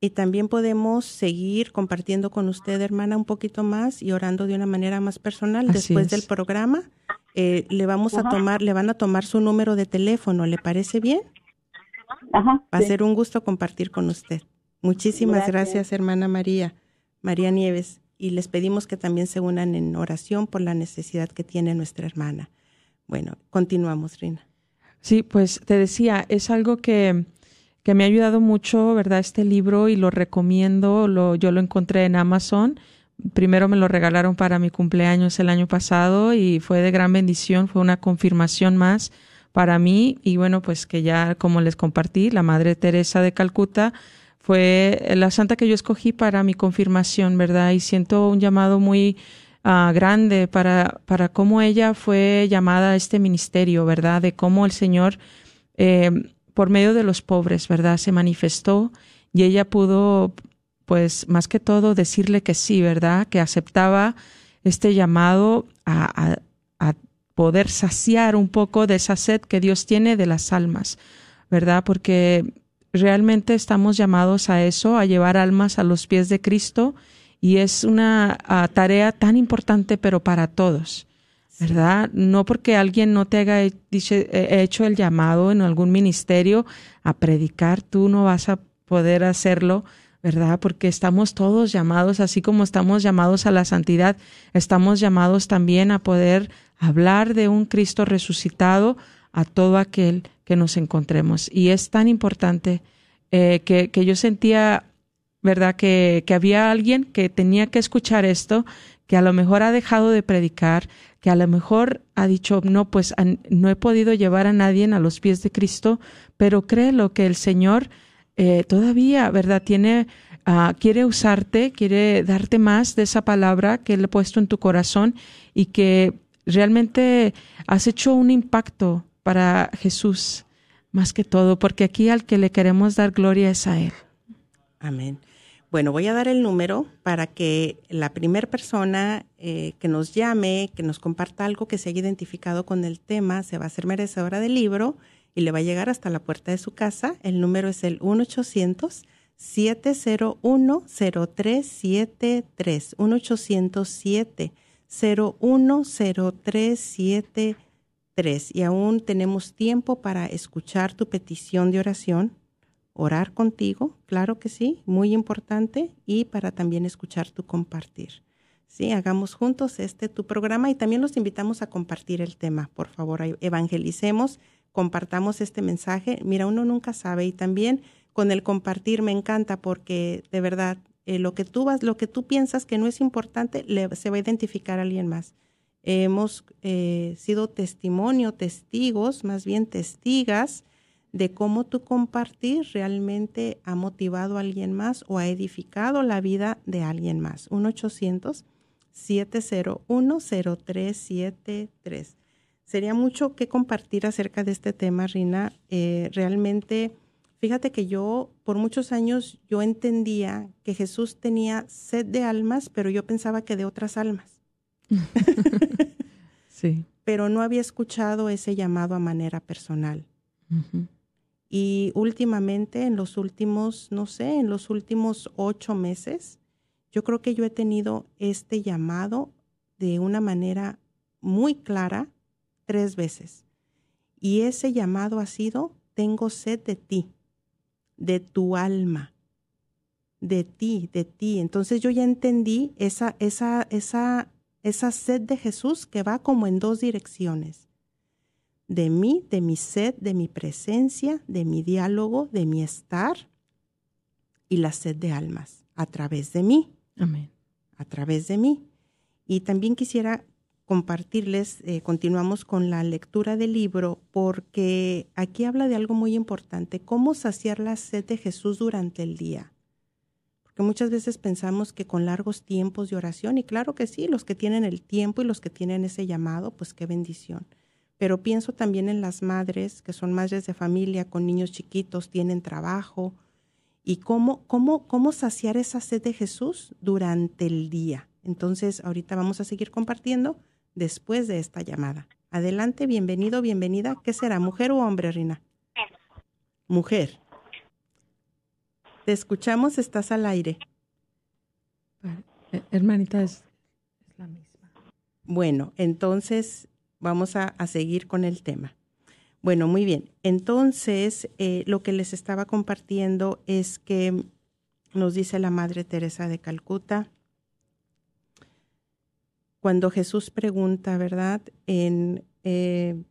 S2: Y también podemos seguir compartiendo con usted, hermana, un poquito más y orando de una manera más personal. Después del programa, eh, le vamos a tomar, le van a tomar su número de teléfono. ¿Le parece bien?
S6: Ajá,
S2: Va a ser un gusto compartir con usted. Muchísimas gracias. hermana María, María Nieves. Y les pedimos que también se unan en oración por la necesidad que tiene nuestra hermana. Bueno, continuamos, Rina.
S5: Sí, pues te decía, es algo que que me ha ayudado mucho, ¿verdad? Este libro y lo recomiendo, lo, yo lo encontré en Amazon. Primero me lo regalaron para mi cumpleaños el año pasado y fue de gran bendición, fue una confirmación más para mí y bueno, pues que ya como les compartí, la Madre Teresa de Calcuta fue la santa que yo escogí para mi confirmación, ¿verdad? Y siento un llamado muy uh, grande para, para cómo ella fue llamada a este ministerio, ¿verdad? De cómo el Señor eh, por medio de los pobres, ¿verdad? Se manifestó y ella pudo, pues, más que todo, decirle que sí, ¿verdad? Que aceptaba este llamado a, a, poder saciar un poco de esa sed que Dios tiene de las almas, ¿verdad? Porque realmente estamos llamados a eso, a llevar almas a los pies de Cristo y es una tarea tan importante, pero para todos. ¿verdad? No porque alguien no te haya hecho el llamado en algún ministerio a predicar, tú no vas a poder hacerlo, ¿verdad? Porque estamos todos llamados, así como estamos llamados a la santidad, estamos llamados también a poder hablar de un Cristo resucitado a todo aquel que nos encontremos. Y es tan importante eh, que, que, yo sentía, ¿verdad? Que, que había alguien que tenía que escuchar esto, que a lo mejor ha dejado de predicar, que a lo mejor ha dicho, no, pues no he podido llevar a nadie a los pies de Cristo, pero créelo que el Señor eh, todavía, ¿verdad? Tiene ah, quiere usarte, quiere darte más de esa palabra que Él ha puesto en tu corazón y que realmente has hecho un impacto para Jesús más que todo, porque aquí al que le queremos dar gloria es a Él.
S2: Amén. Bueno, voy a dar el número para que la primera persona eh, que nos llame, que nos comparta algo que se haya identificado con el tema, se va a hacer merecedora del libro y le va a llegar hasta la puerta de su casa. El número es el 1-800-701-0373. 1-807-010373. Y aún tenemos tiempo para escuchar tu petición de oración orar contigo, claro que sí, muy importante, y para también escuchar tu compartir. Sí, hagamos juntos este tu programa y también los invitamos a compartir el tema. Por favor, evangelicemos, compartamos este mensaje. Mira, uno nunca sabe y también con el compartir me encanta porque de verdad eh, lo que tú vas, lo que tú piensas que no es importante, se va a identificar a alguien más. Hemos eh, sido testimonio, testigos, más bien testigas de cómo tu compartir realmente ha motivado a alguien más o ha edificado la vida de alguien más. 1-800-701-0373. Sería mucho que compartir acerca de este tema, Rina. Eh, realmente, fíjate que yo, por muchos años, yo entendía que Jesús tenía sed de almas, pero yo pensaba que de otras almas.
S5: sí.
S2: Pero no había escuchado ese llamado a manera personal. Y últimamente, en los últimos, no sé, en los últimos ocho meses, yo creo que yo he tenido este llamado de una manera muy clara tres veces. Y ese llamado ha sido, tengo sed de ti, de tu alma, de ti, de ti. Entonces yo ya entendí esa, esa, esa, esa sed de Jesús que va como en dos direcciones de mí, de mi sed, de mi presencia, de mi diálogo, de mi estar y la sed de almas a través de mí.
S5: Amén.
S2: A través de mí. Y también quisiera compartirles, eh, continuamos con la lectura del libro, porque aquí habla de algo muy importante, cómo saciar la sed de Jesús durante el día. Porque muchas veces pensamos que con largos tiempos de oración, y claro que sí, los que tienen el tiempo y los que tienen ese llamado, pues qué bendición pero pienso también en las madres que son madres de familia con niños chiquitos, tienen trabajo, y cómo, cómo, cómo saciar esa sed de Jesús durante el día. Entonces, ahorita vamos a seguir compartiendo después de esta llamada. Adelante, bienvenido, bienvenida. ¿Qué será, mujer o hombre, Rina? Mujer. Te escuchamos, estás al aire.
S5: Eh, hermanita, es, es la misma.
S2: Bueno, entonces vamos a, seguir con el tema. Bueno, muy bien. Entonces, eh, lo que les estaba compartiendo es que nos dice la Madre Teresa de Calcuta, cuando Jesús pregunta, ¿verdad? En, eh,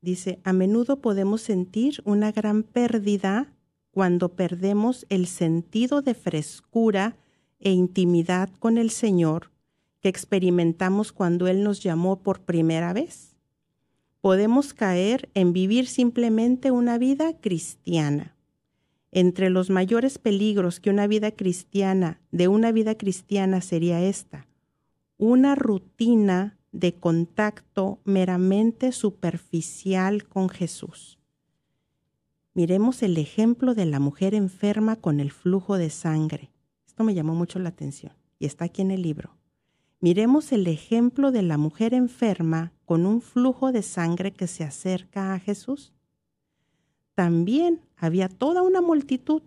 S2: dice, a menudo podemos sentir una gran pérdida cuando perdemos el sentido de frescura e intimidad con el Señor que experimentamos cuando Él nos llamó por primera vez. Podemos caer en vivir simplemente una vida cristiana. Entre los mayores peligros que una vida cristiana, de una vida cristiana sería esta, una rutina de contacto meramente superficial con Jesús. Miremos el ejemplo de la mujer enferma con el flujo de sangre. Esto me llamó mucho la atención y está aquí en el libro. Miremos el ejemplo de la mujer enferma con un flujo de sangre que se acerca a Jesús. También había toda una multitud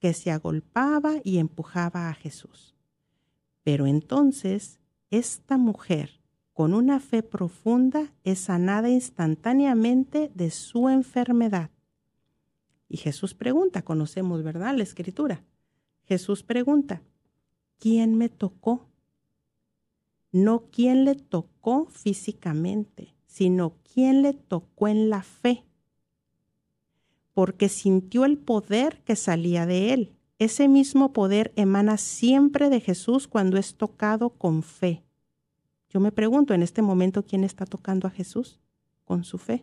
S2: que se agolpaba y empujaba a Jesús. Pero entonces esta mujer, con una fe profunda, es sanada instantáneamente de su enfermedad. Y Jesús pregunta, conocemos, ¿verdad? La escritura. Jesús pregunta, ¿quién me tocó? no quién le tocó físicamente, sino quién le tocó en la fe, porque sintió el poder que salía de él. Ese mismo poder emana siempre de Jesús cuando es tocado con fe. Yo me pregunto en este momento quién está tocando a Jesús con su fe.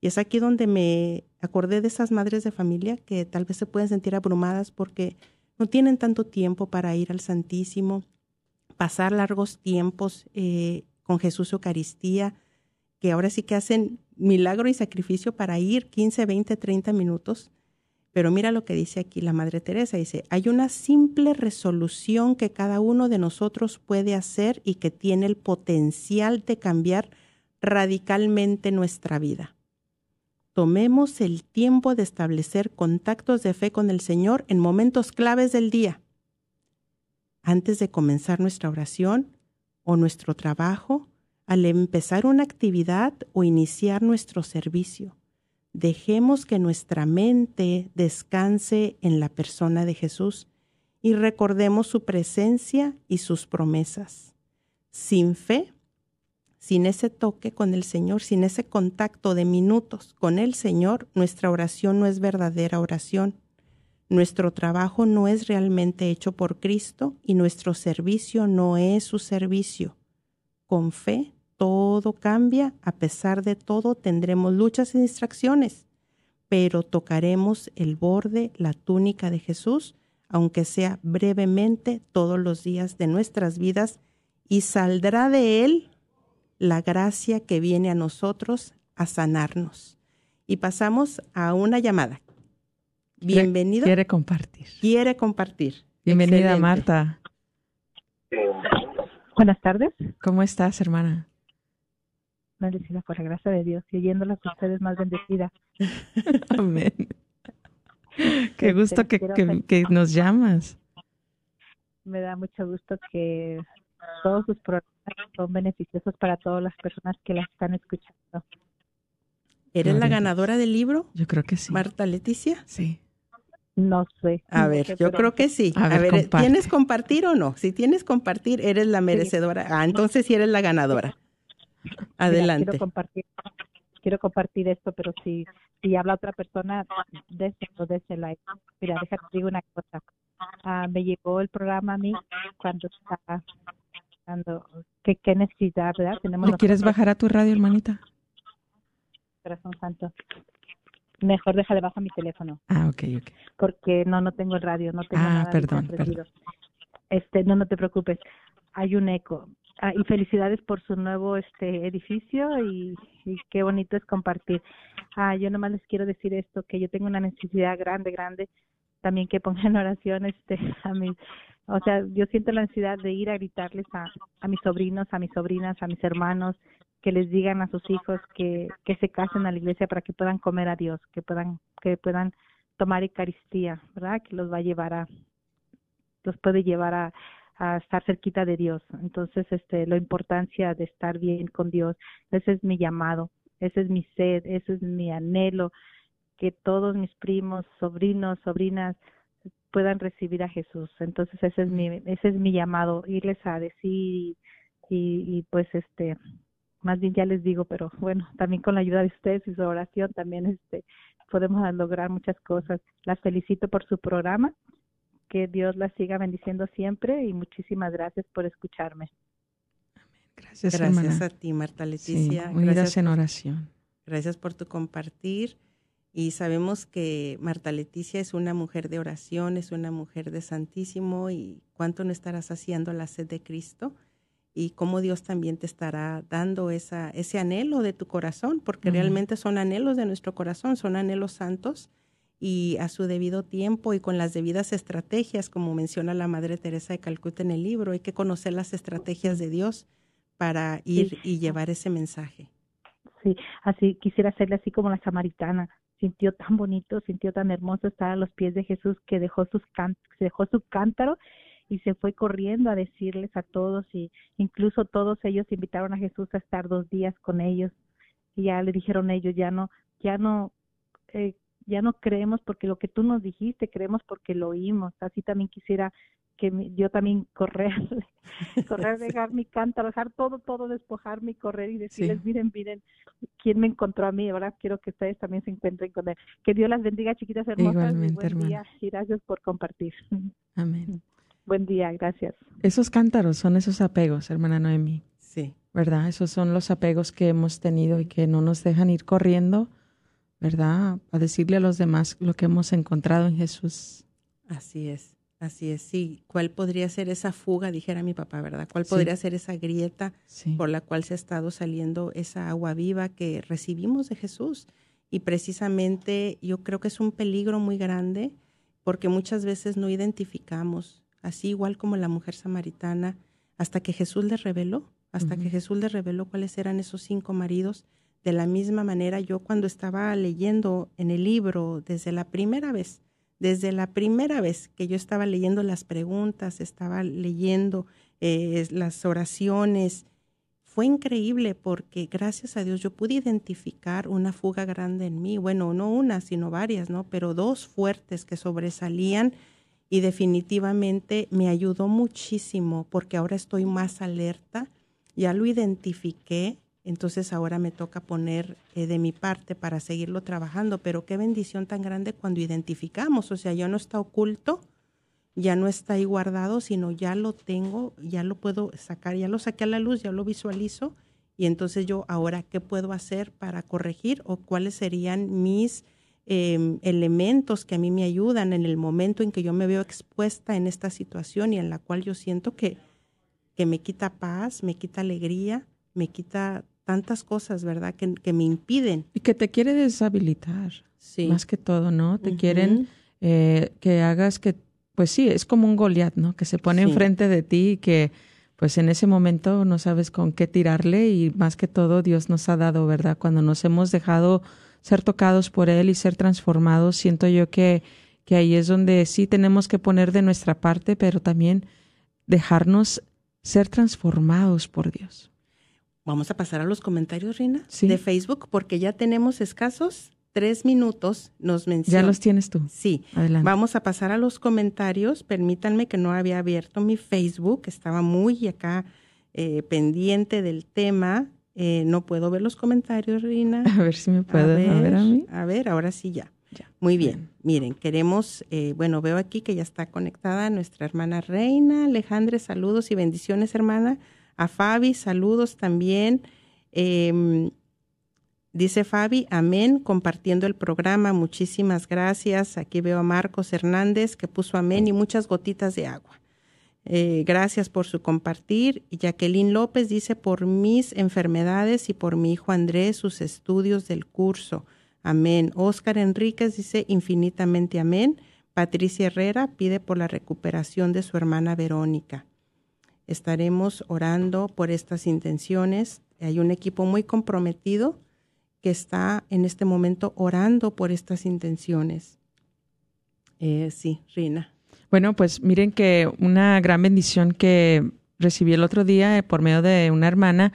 S2: Y es aquí donde me acordé de esas madres de familia que tal vez se pueden sentir abrumadas porque no tienen tanto tiempo para ir al Santísimo, pasar largos tiempos eh, con Jesús Eucaristía, que ahora sí que hacen milagro y sacrificio para ir 15, 20, 30 minutos. Pero mira lo que dice aquí la Madre Teresa, dice, hay una simple resolución que cada uno de nosotros puede hacer y que tiene el potencial de cambiar radicalmente nuestra vida. Tomemos el tiempo de establecer contactos de fe con el Señor en momentos claves del día. Antes de comenzar nuestra oración o nuestro trabajo, al empezar una actividad o iniciar nuestro servicio. Dejemos que nuestra mente descanse en la persona de Jesús y recordemos su presencia y sus promesas. Sin fe, sin ese toque con el Señor, sin ese contacto de minutos con el Señor, nuestra oración no es verdadera oración. Nuestro trabajo no es realmente hecho por Cristo y nuestro servicio no es su servicio. Con fe todo cambia, a pesar de todo tendremos luchas y distracciones, pero tocaremos el borde, la túnica de Jesús, aunque sea brevemente todos los días de nuestras vidas, y saldrá de él la gracia que viene a nosotros a sanarnos. Y pasamos a una llamada. Bienvenido.
S5: Quiere compartir.
S2: Quiere compartir.
S5: Bienvenida, Marta.
S7: Buenas tardes.
S5: ¿Cómo estás, hermana?
S7: Bendecida por la gracia de Dios, y oyéndolas a ustedes más bendecida.
S5: Amén. Qué gusto que, nos llamas.
S7: Me da mucho gusto que todos sus programas son beneficiosos para todas las personas que las están escuchando.
S2: ¿Eres la
S5: Gloria
S2: ganadora del libro,
S5: Yo creo que sí.
S2: Marta Leticia?
S5: Sí.
S7: No sé.
S2: A
S7: no
S2: ver,
S7: sé,
S2: yo
S7: pero
S2: creo que sí.
S5: A
S2: A,
S5: ver.
S2: ¿tienes compartir o no? Si tienes compartir, eres la merecedora. Ah, entonces sí eres la ganadora.
S7: Mira,
S2: Adelante.
S7: quiero compartir, quiero compartir esto, pero si, si habla otra persona, déselo, désela. Mira, déjate digo una cosa. Ah, me llegó el programa a mí cuando estaba cuando qué, qué necesidad, ¿verdad? Tenemos
S5: ¿Le quieres
S7: nosotros,
S5: bajar a tu radio, hermanita?
S7: corazón santo. Mejor déjale baja mi teléfono.
S5: Ah, ok, ok.
S7: porque no no tengo el radio, no tengo
S5: Ah,
S7: nada
S5: perdón,
S7: prendido. Este, no no te preocupes. Hay un eco. Ah, y felicidades por su nuevo este edificio y, qué bonito es compartir. Ah, yo nomás les quiero decir esto que yo tengo una necesidad grande, grande también que pongan oración este a mis o sea, yo siento la necesidad de ir a gritarles a, a mis sobrinos, a mis sobrinas, a mis hermanos, que les digan a sus hijos que, que se casen a la iglesia para que puedan comer a Dios, que puedan, que puedan tomar Eucaristía, ¿verdad? Que los va a llevar a, los puede llevar a, a estar cerquita de Dios. Entonces, este, la importancia de estar bien con Dios, ese es mi llamado, ese es mi sed, ese es mi anhelo, que todos mis primos, sobrinos, sobrinas puedan recibir a Jesús. Entonces, ese es mi, ese es mi llamado, irles a decir y, y, y pues este, más bien ya les digo, pero bueno, también con la ayuda de ustedes y su oración también este podemos lograr muchas cosas. Las felicito por su programa, que Dios las siga bendiciendo siempre y muchísimas gracias por escucharme.
S5: Gracias,
S2: Gracias
S5: hermana.
S2: a ti, Marta
S5: Sí,
S2: Leticia.
S5: unidas
S2: gracias,
S5: en oración.
S2: gracias por tu compartir. Y sabemos que Marta Leticia es una mujer de oración, es una mujer de Santísimo y cuánto no estarás haciendo la sed de Cristo y cómo Dios también te estará dando esa, ese anhelo de tu corazón, porque realmente son anhelos de nuestro corazón, son anhelos santos y a su debido tiempo y con las debidas estrategias, como menciona la Madre Teresa de Calcuta en el libro, hay que conocer las estrategias de Dios para ir y llevar ese mensaje.
S7: Sí, así quisiera hacerle así como la samaritana. Sintió tan bonito, sintió tan hermoso estar a los pies de Jesús que dejó sus can dejó su cántaro y se fue corriendo a decirles a todos y incluso todos ellos invitaron a Jesús a estar dos días con ellos y ya le dijeron ellos ya no ya no eh, ya no creemos porque lo que tú nos dijiste creemos porque lo oímos. Así también quisiera que mi- yo también correr correr dejar mi cántaro dejar todo todo despojarme y correr y decirles miren miren quién me encontró a mí ahora quiero que ustedes también se encuentren con él. Que Dios las bendiga chiquitas hermosas y
S5: Igualmente,
S7: buen
S5: hermana.
S7: día y gracias por compartir.
S5: Amén.
S7: buen día gracias.
S5: Esos cántaros son esos apegos, hermana Noemi,
S2: Sí,
S5: ¿verdad? Esos son los apegos que hemos tenido y que no nos dejan ir corriendo ¿verdad? A decirle a los demás lo que hemos encontrado en Jesús.
S2: Así es, así es. Sí, ¿cuál podría ser esa fuga, dijera mi papá, ¿verdad? ¿Cuál
S5: Sí.
S2: podría ser esa grieta
S5: Sí.
S2: por la cual se ha estado saliendo esa agua viva que recibimos de Jesús? Y precisamente yo creo que es un peligro muy grande porque muchas veces no identificamos, así igual como la mujer samaritana, hasta que Jesús le reveló, hasta que. Jesús le reveló cuáles eran esos cinco maridos. De la misma manera, yo cuando estaba leyendo en el libro, desde la primera vez, desde la primera vez que yo estaba leyendo las preguntas, estaba leyendo eh, las oraciones, fue increíble porque gracias a Dios yo pude identificar una fuga grande en mí, bueno, no una, sino varias, ¿no? Pero dos fuertes que sobresalían y definitivamente me ayudó muchísimo porque ahora estoy más alerta, ya lo identifiqué, entonces ahora me toca poner eh, de mi parte para seguirlo trabajando, pero qué bendición tan grande cuando identificamos, o sea, ya no está oculto, ya no está ahí guardado, sino ya lo tengo, ya lo puedo sacar, ya lo saqué a la luz, ya lo visualizo. Y entonces yo ahora qué puedo hacer para corregir o cuáles serían mis eh, elementos que a mí me ayudan en el momento en que yo me veo expuesta en esta situación y en la cual yo siento que, que me quita paz, me quita alegría, me quita tantas cosas, ¿verdad? Que, que me impiden.
S5: Y que te quiere deshabilitar,
S2: Sí.
S5: más que todo, ¿no? Te quieren eh, que hagas que, pues sí, es como un Goliat, ¿no? Que se pone
S2: Sí.
S5: enfrente de ti y que, pues en ese momento no sabes con qué tirarle y más que todo Dios nos ha dado, ¿verdad? Cuando nos hemos dejado ser tocados por Él y ser transformados, siento yo que, que ahí es donde sí tenemos que poner de nuestra parte, pero también dejarnos ser transformados por Dios.
S2: Vamos a pasar a los comentarios, Rina,
S5: Sí.
S2: de Facebook, porque ya tenemos escasos tres minutos. Nos
S5: Ya
S2: menciona.
S5: los tienes tú.
S2: Sí.
S5: Adelante.
S2: Vamos a pasar a los comentarios. Permítanme que no había abierto mi Facebook, estaba muy acá eh, pendiente del tema. Eh, no puedo ver los comentarios, Rina.
S5: A ver si me pueden a ver a mí.
S2: A ver, ahora sí ya.
S5: Ya.
S2: Muy bien. Miren, queremos, eh, bueno, veo aquí que ya está conectada nuestra hermana Reina. Alejandra, saludos y bendiciones, hermana. A Fabi, saludos también. Em, dice Fabi, amén, compartiendo el programa. Muchísimas gracias. Aquí veo a Marcos Hernández que puso amén y muchas gotitas de agua. Eh, gracias por su compartir. Y Jacqueline López dice, por mis enfermedades y por mi hijo Andrés, sus estudios del curso. Amén. Oscar Enríquez dice, infinitamente amén. Patricia Herrera pide por la recuperación de su hermana Verónica. Estaremos orando por estas intenciones. Hay un equipo muy comprometido que está en este momento orando por estas intenciones. Eh, sí, Rina.
S5: Bueno, pues miren que una gran bendición que recibí el otro día eh, por medio de una hermana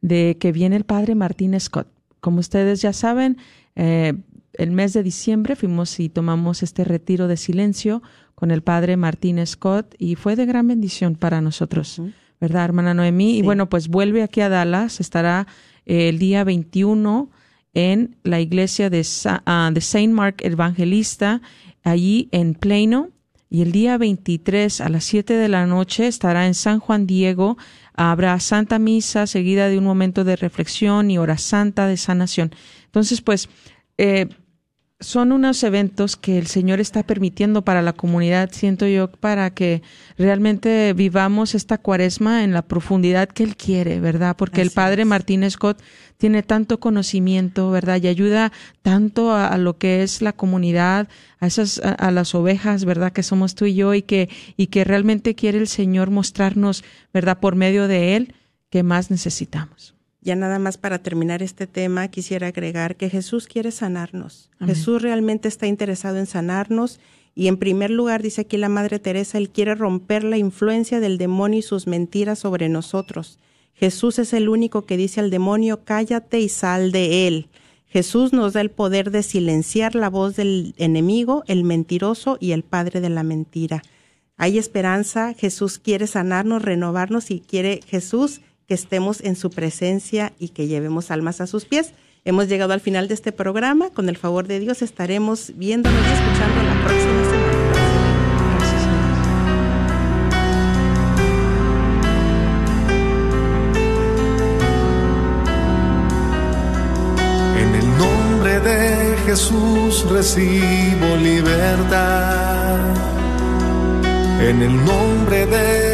S5: de que viene el padre Martín Scott. Como ustedes ya saben, eh, el mes de diciembre fuimos y tomamos este retiro de silencio con el padre Martín Scott y fue de gran bendición para nosotros. ¿verdad, hermana Noemí? Y bueno, pues vuelve aquí a Dallas, estará eh, el día 21 en la iglesia de, Sa- ah, de Saint Mark Evangelista, allí en Plano. Y el día 23 a las 7 de la noche estará en San Juan Diego. Habrá Santa Misa seguida de un momento de reflexión y hora santa de sanación. Entonces, pues, eh, son unos eventos que el Señor está permitiendo para la comunidad, siento yo, para que realmente vivamos esta cuaresma en la profundidad que Él quiere, ¿verdad? Porque el Padre
S2: es.
S5: Martín Scott tiene tanto conocimiento, ¿verdad? Y ayuda tanto a, a lo que es la comunidad, a esas, a, a las ovejas, ¿verdad? Que somos tú y yo y que, y que realmente quiere el Señor mostrarnos, ¿verdad? Por medio de Él, que más necesitamos.
S2: Ya nada más para terminar este tema, quisiera agregar que Jesús quiere sanarnos.
S5: Amén.
S2: Jesús realmente está interesado en sanarnos y en primer lugar, dice aquí la Madre Teresa, Él quiere romper la influencia del demonio y sus mentiras sobre nosotros. Jesús es el único que dice al demonio, cállate y sal de él. Jesús nos da el poder de silenciar la voz del enemigo, el mentiroso y el padre de la mentira. Hay esperanza, Jesús quiere sanarnos, renovarnos y quiere Jesús que estemos en su presencia y que llevemos almas a sus pies. Hemos llegado al final de este programa. Con el favor de Dios estaremos viéndonos y escuchando la próxima semana.
S1: En el nombre de Jesús recibo libertad. En el nombre de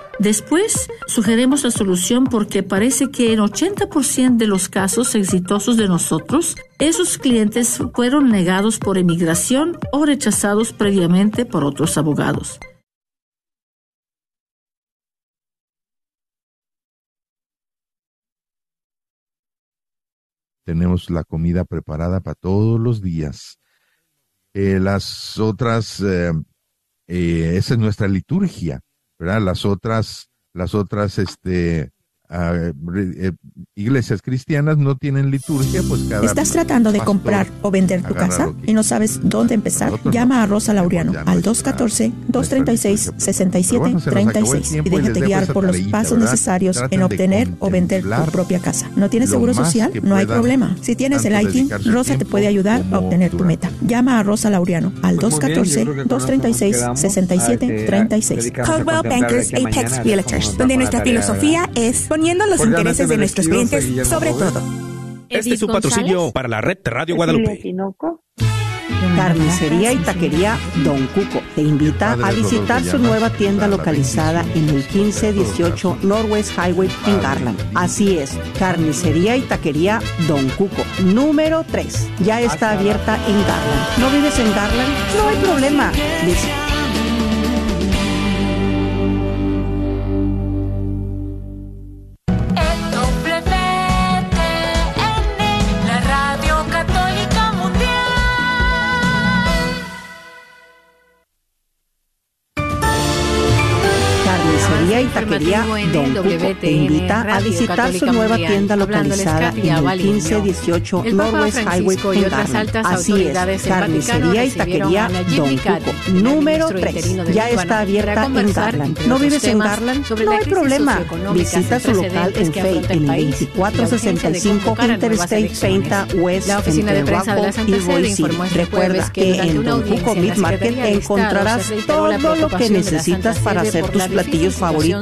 S8: Después sugerimos la solución porque parece que en 80% de los casos exitosos de nosotros, esos clientes fueron negados por inmigración o rechazados previamente por otros abogados.
S9: tenemos la comida preparada para todos los días. Eh, las otras, eh, eh, esa es nuestra liturgia, ¿verdad? Las otras, las otras, este, ah, eh, iglesias cristianas no tienen liturgia, pues cada
S10: ¿Estás tratando de
S9: pastor
S10: comprar o vender tu casa y no sabes dónde empezar? Llama
S9: no.
S10: a Rosa Laureano
S9: no
S10: al
S9: es nuestra-
S10: 214-236-6736
S9: Pero bueno, se nos acabó el
S10: y déjate guiar por los pasos
S9: ¿verdad?
S10: necesarios
S9: Traten
S10: en obtener o vender tu propia casa. ¿No tienes seguro social? No hay problema. Si tienes el ITIN, Rosa te puede ayudar a obtener tu meta. Llama a Rosa Laureano al
S11: Pues muy bien, yo creo que con eso nos quedamos.
S10: 214-236-6736.
S11: Dedicamos a
S12: Coldwell Bankers Apex Realtors, donde nuestra filosofía es poniendo los intereses de nuestros clientes
S11: Guillermo
S12: sobre todo.
S13: Este es un patrocinio para la red Radio Guadalupe.
S14: Carnicería y Taquería Don Cuco te invita a visitar su nueva tienda localizada en el 1518 Northwest Highway en Garland. Así es, Carnicería y Taquería Don Cuco, número 3. Ya está abierta en Garland. ¿No vives en Garland? No hay problema. Taquería Don Cuco te invita a visitar su nueva tienda localizada en el 1518
S15: El
S14: Northwest Highway
S15: Francisco
S14: en Garland. Así es, Carnicería y Taquería Don Cuco, número
S15: ministro
S14: 3.
S15: interino del
S14: Ya está abierta en Garland. ¿No vives en Garland? No hay problema. Visita su local en Fay en el
S15: país y la urgencia de
S14: 2465
S15: convocar a nuevas
S14: Interstate
S15: elecciones.
S14: 30 West
S15: La oficina de prensa de la
S14: Waco
S15: Santa
S14: y
S15: Sede
S14: Boise.
S15: informó este
S14: Recuerda
S15: que
S14: que en Don Cuco Meat Market encontrarás todo lo que necesitas para hacer tus platillos
S15: situación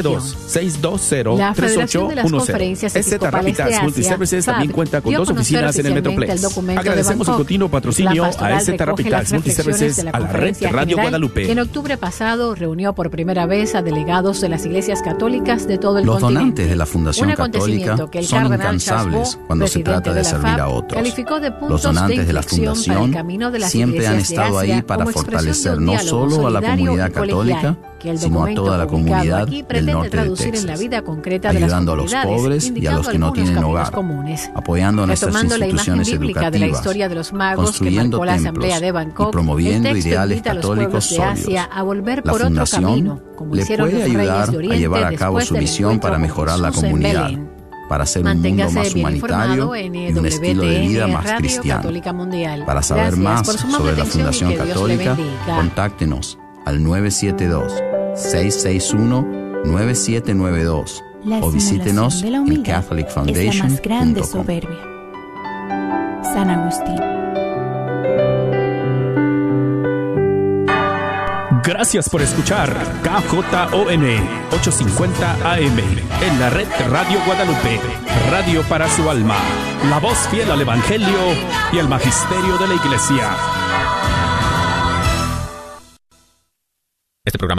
S13: 620
S15: La Federación de las
S13: 3810
S15: Conferencias Episcopales de
S13: Tax
S15: Asia,
S13: Multiservices
S15: FAB,
S13: también cuenta con dos oficinas en el Metroplex.
S15: el
S13: Agradecemos el continuo patrocinio
S15: La
S13: a Tax
S15: reflexiones
S13: Multiservices
S15: de la
S13: a la red Radio
S15: General,
S13: Guadalupe.
S15: que en octubre pasado reunió por primera vez a delegados de las iglesias católicas de todo el
S16: Los
S15: continente.
S16: donantes de la Fundación
S15: Un
S16: Católica
S15: acontecimiento que el
S16: son incansables cuando se trata de
S15: la
S16: servir
S15: FAB,
S16: a otros.
S15: calificó de puntos
S16: Los donantes de la Fundación
S15: de
S16: siempre han estado ahí para fortalecer no solo a la comunidad católica, sino a toda la comunidad del de
S15: en la vida concreta de las
S16: ayudando a los pobres y a los que no tienen hogar,
S15: comunes.
S16: apoyando a nuestras
S15: la
S16: instituciones
S15: bíblica de la
S16: educativas,
S15: historia de los magos que
S16: construyendo
S15: marcó la Asamblea de Bangkok,
S16: y promoviendo ideales católicos sólidos.
S15: Asia a volver
S16: La
S15: por otro
S16: Fundación
S15: camino, como
S16: le puede ayudar a llevar a cabo su visión para mejorar la comunidad, para hacer un mundo más humanitario y un estilo de vida más cristiano. Para saber más sobre la Fundación
S15: que
S16: Católica, contáctenos al 972-661-9792
S17: La
S16: o visítenos
S17: de la
S16: en
S17: humildad es la más grande
S16: catholicfoundation.com.
S17: soberbia. San Agustín.
S13: Gracias por escuchar KJON 850 AM en la red Radio Guadalupe, radio para su alma, la voz fiel al Evangelio y al Magisterio de la Iglesia. Este programa